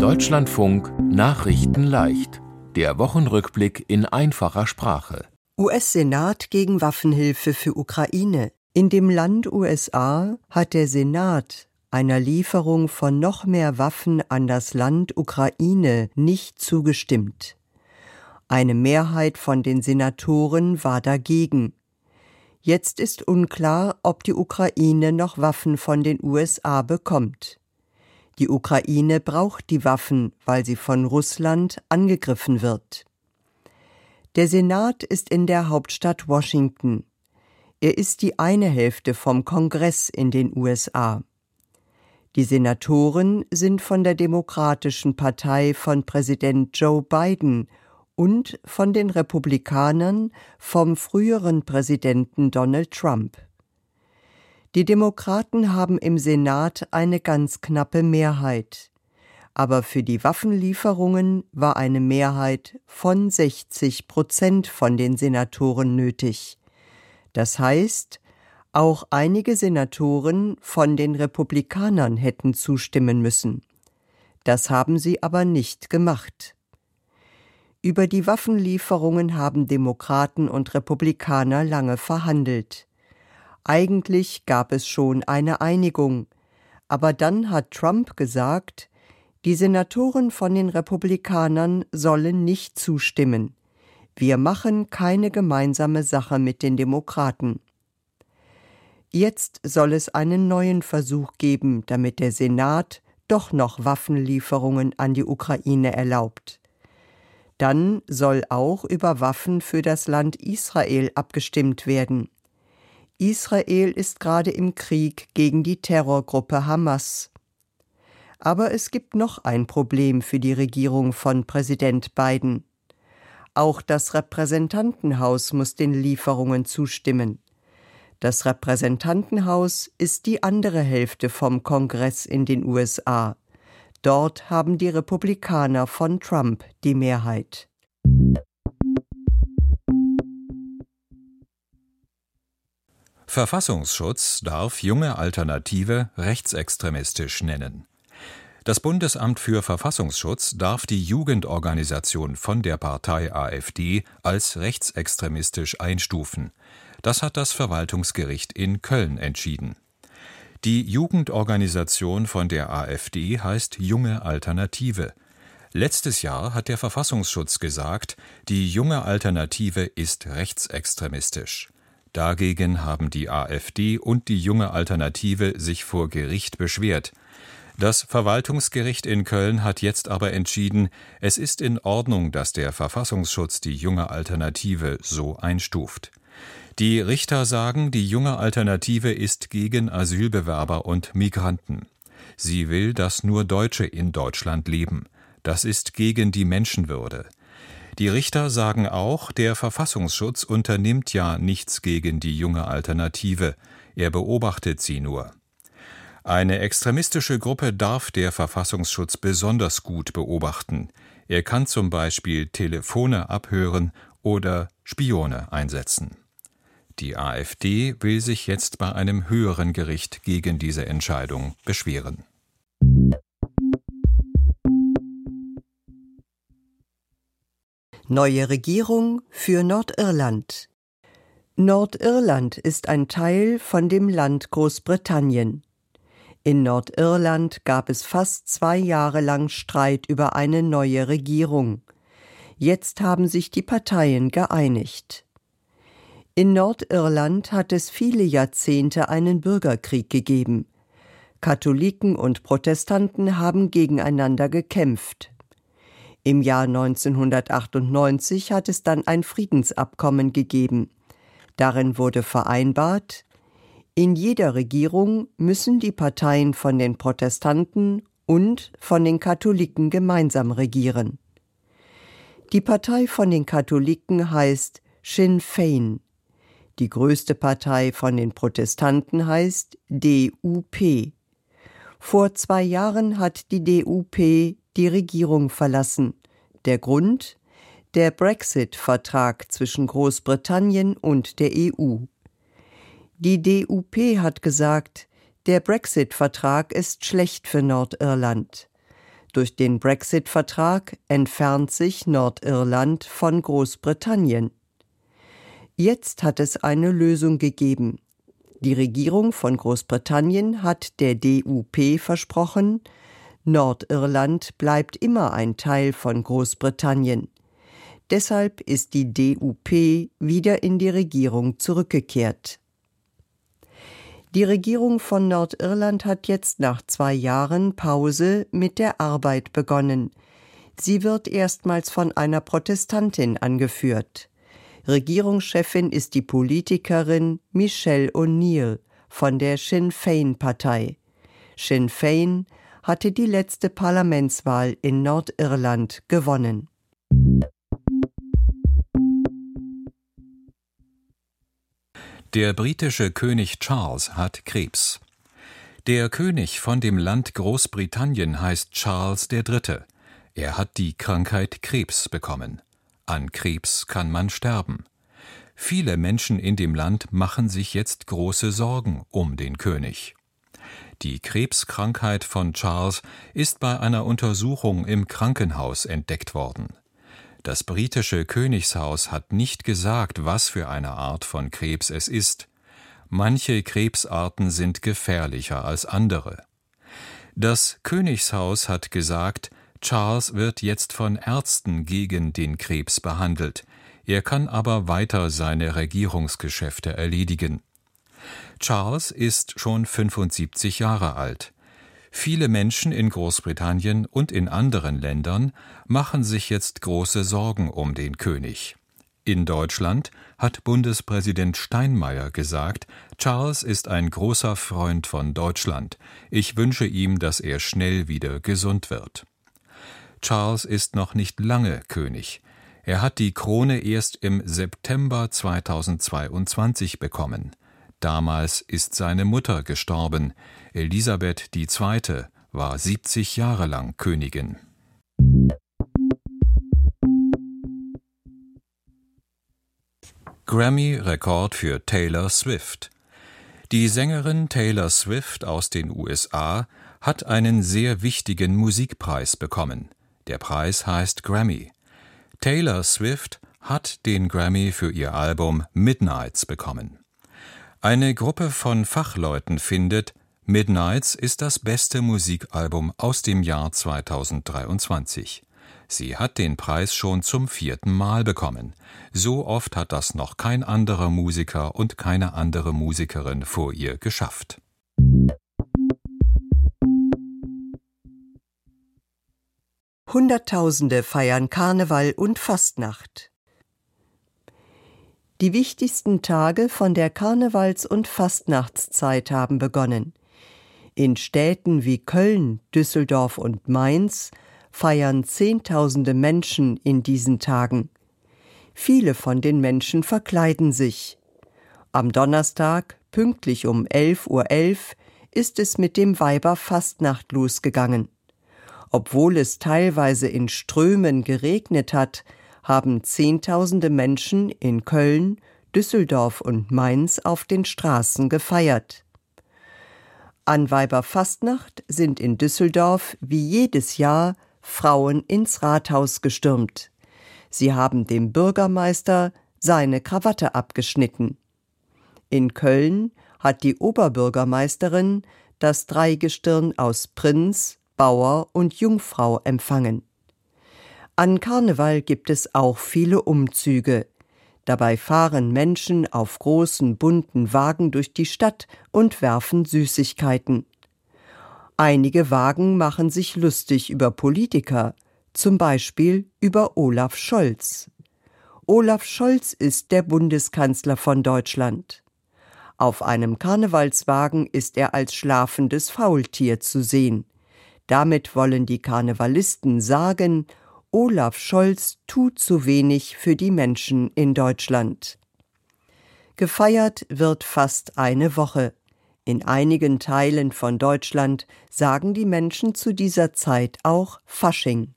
Deutschlandfunk Nachrichten leicht. Der Wochenrückblick in einfacher Sprache. US-Senat gegen Waffenhilfe für Ukraine. In dem Land USA hat der Senat einer Lieferung von noch mehr Waffen an das Land Ukraine nicht zugestimmt. Eine Mehrheit von den Senatoren war dagegen. Jetzt ist unklar, ob die Ukraine noch Waffen von den USA bekommt. Die Ukraine braucht die Waffen, weil sie von Russland angegriffen wird. Der Senat ist in der Hauptstadt Washington. Er ist die eine Hälfte vom Kongress in den USA. Die Senatoren sind von der Demokratischen Partei von Präsident Joe Biden und von den Republikanern vom früheren Präsidenten Donald Trump. Die Demokraten haben im Senat eine ganz knappe Mehrheit. Aber für die Waffenlieferungen war eine Mehrheit von 60 Prozent von den Senatoren nötig. Das heißt, auch einige Senatoren von den Republikanern hätten zustimmen müssen. Das haben sie aber nicht gemacht. Über die Waffenlieferungen haben Demokraten und Republikaner lange verhandelt. Eigentlich gab es schon eine Einigung, aber dann hat Trump gesagt, die Senatoren von den Republikanern sollen nicht zustimmen. Wir machen keine gemeinsame Sache mit den Demokraten. Jetzt soll es einen neuen Versuch geben, damit der Senat doch noch Waffenlieferungen an die Ukraine erlaubt. Dann soll auch über Waffen für das Land Israel abgestimmt werden. Israel ist gerade im Krieg gegen die Terrorgruppe Hamas. Aber es gibt noch ein Problem für die Regierung von Präsident Biden. Auch das Repräsentantenhaus muss den Lieferungen zustimmen. Das Repräsentantenhaus ist die andere Hälfte vom Kongress in den USA. Dort haben die Republikaner von Trump die Mehrheit. Verfassungsschutz darf junge Alternative rechtsextremistisch nennen. Das Bundesamt für Verfassungsschutz darf die Jugendorganisation von der Partei AfD als rechtsextremistisch einstufen. Das hat das Verwaltungsgericht in Köln entschieden. Die Jugendorganisation von der AfD heißt Junge Alternative. Letztes Jahr hat der Verfassungsschutz gesagt, die junge Alternative ist rechtsextremistisch. Dagegen haben die AfD und die junge Alternative sich vor Gericht beschwert. Das Verwaltungsgericht in Köln hat jetzt aber entschieden, es ist in Ordnung, dass der Verfassungsschutz die junge Alternative so einstuft. Die Richter sagen, die junge Alternative ist gegen Asylbewerber und Migranten. Sie will, dass nur Deutsche in Deutschland leben. Das ist gegen die Menschenwürde. Die Richter sagen auch, der Verfassungsschutz unternimmt ja nichts gegen die junge Alternative, er beobachtet sie nur. Eine extremistische Gruppe darf der Verfassungsschutz besonders gut beobachten. Er kann zum Beispiel Telefone abhören oder Spione einsetzen. Die AfD will sich jetzt bei einem höheren Gericht gegen diese Entscheidung beschweren. Neue Regierung für Nordirland. Nordirland ist ein Teil von dem Land Großbritannien. In Nordirland gab es fast zwei Jahre lang Streit über eine neue Regierung. Jetzt haben sich die Parteien geeinigt. In Nordirland hat es viele Jahrzehnte einen Bürgerkrieg gegeben. Katholiken und Protestanten haben gegeneinander gekämpft. Im Jahr 1998 hat es dann ein Friedensabkommen gegeben. Darin wurde vereinbart, in jeder Regierung müssen die Parteien von den Protestanten und von den Katholiken gemeinsam regieren. Die Partei von den Katholiken heißt Sinn Fein. Die größte Partei von den Protestanten heißt DUP. Vor zwei Jahren hat die DUP die Regierung verlassen. Der Grund? Der Brexit-Vertrag zwischen Großbritannien und der EU. Die DUP hat gesagt, der Brexit-Vertrag ist schlecht für Nordirland. Durch den Brexit-Vertrag entfernt sich Nordirland von Großbritannien. Jetzt hat es eine Lösung gegeben. Die Regierung von Großbritannien hat der DUP versprochen, Nordirland bleibt immer ein Teil von Großbritannien. Deshalb ist die DUP wieder in die Regierung zurückgekehrt. Die Regierung von Nordirland hat jetzt nach zwei Jahren Pause mit der Arbeit begonnen. Sie wird erstmals von einer Protestantin angeführt. Regierungschefin ist die Politikerin Michelle O'Neill von der Sinn Fein Partei. Sinn Fein hatte die letzte Parlamentswahl in Nordirland gewonnen. Der britische König Charles hat Krebs. Der König von dem Land Großbritannien heißt Charles III. Er hat die Krankheit Krebs bekommen. An Krebs kann man sterben. Viele Menschen in dem Land machen sich jetzt große Sorgen um den König. Die Krebskrankheit von Charles ist bei einer Untersuchung im Krankenhaus entdeckt worden. Das britische Königshaus hat nicht gesagt, was für eine Art von Krebs es ist. Manche Krebsarten sind gefährlicher als andere. Das Königshaus hat gesagt, Charles wird jetzt von Ärzten gegen den Krebs behandelt, er kann aber weiter seine Regierungsgeschäfte erledigen. Charles ist schon 75 Jahre alt. Viele Menschen in Großbritannien und in anderen Ländern machen sich jetzt große Sorgen um den König. In Deutschland hat Bundespräsident Steinmeier gesagt, Charles ist ein großer Freund von Deutschland. Ich wünsche ihm, dass er schnell wieder gesund wird. Charles ist noch nicht lange König. Er hat die Krone erst im September 2022 bekommen. Damals ist seine Mutter gestorben. Elisabeth II. war 70 Jahre lang Königin. Grammy-Rekord für Taylor Swift. Die Sängerin Taylor Swift aus den USA hat einen sehr wichtigen Musikpreis bekommen. Der Preis heißt Grammy. Taylor Swift hat den Grammy für ihr Album Midnights bekommen. Eine Gruppe von Fachleuten findet, Midnights ist das beste Musikalbum aus dem Jahr 2023. Sie hat den Preis schon zum vierten Mal bekommen. So oft hat das noch kein anderer Musiker und keine andere Musikerin vor ihr geschafft. Hunderttausende feiern Karneval und Fastnacht. Die wichtigsten Tage von der Karnevals- und Fastnachtszeit haben begonnen. In Städten wie Köln, Düsseldorf und Mainz feiern Zehntausende Menschen in diesen Tagen. Viele von den Menschen verkleiden sich. Am Donnerstag, pünktlich um 11.11 Uhr, .11, ist es mit dem Weiberfastnacht losgegangen. Obwohl es teilweise in Strömen geregnet hat, haben Zehntausende Menschen in Köln, Düsseldorf und Mainz auf den Straßen gefeiert. An Weiberfastnacht sind in Düsseldorf wie jedes Jahr Frauen ins Rathaus gestürmt. Sie haben dem Bürgermeister seine Krawatte abgeschnitten. In Köln hat die Oberbürgermeisterin das Dreigestirn aus Prinz, Bauer und Jungfrau empfangen. An Karneval gibt es auch viele Umzüge. Dabei fahren Menschen auf großen bunten Wagen durch die Stadt und werfen Süßigkeiten. Einige Wagen machen sich lustig über Politiker, zum Beispiel über Olaf Scholz. Olaf Scholz ist der Bundeskanzler von Deutschland. Auf einem Karnevalswagen ist er als schlafendes Faultier zu sehen. Damit wollen die Karnevalisten sagen, Olaf Scholz tut zu wenig für die Menschen in Deutschland. Gefeiert wird fast eine Woche. In einigen Teilen von Deutschland sagen die Menschen zu dieser Zeit auch Fasching.